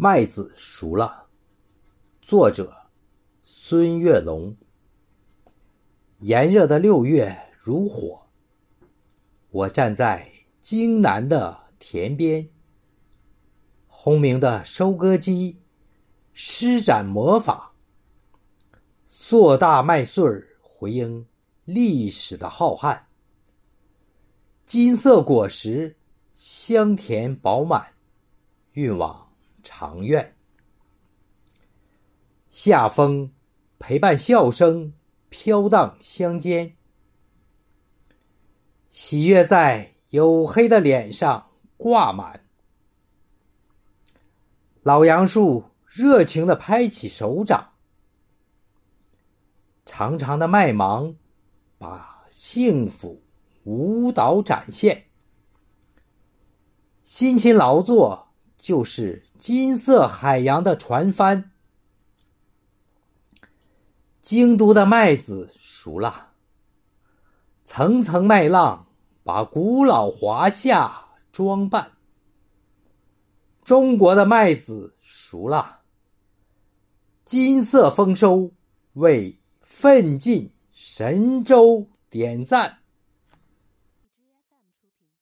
麦子熟了。作者：孙月龙。炎热的六月如火，我站在京南的田边，轰鸣的收割机施展魔法，硕大麦穗回应历史的浩瀚，金色果实香甜饱满，运往。长院，夏风陪伴笑声飘荡乡间，喜悦在黝黑的脸上挂满。老杨树热情的拍起手掌，长长的麦芒把幸福舞蹈展现，辛勤劳作。就是金色海洋的船帆。京都的麦子熟了，层层麦浪把古老华夏装扮。中国的麦子熟了，金色丰收为奋进神州点赞。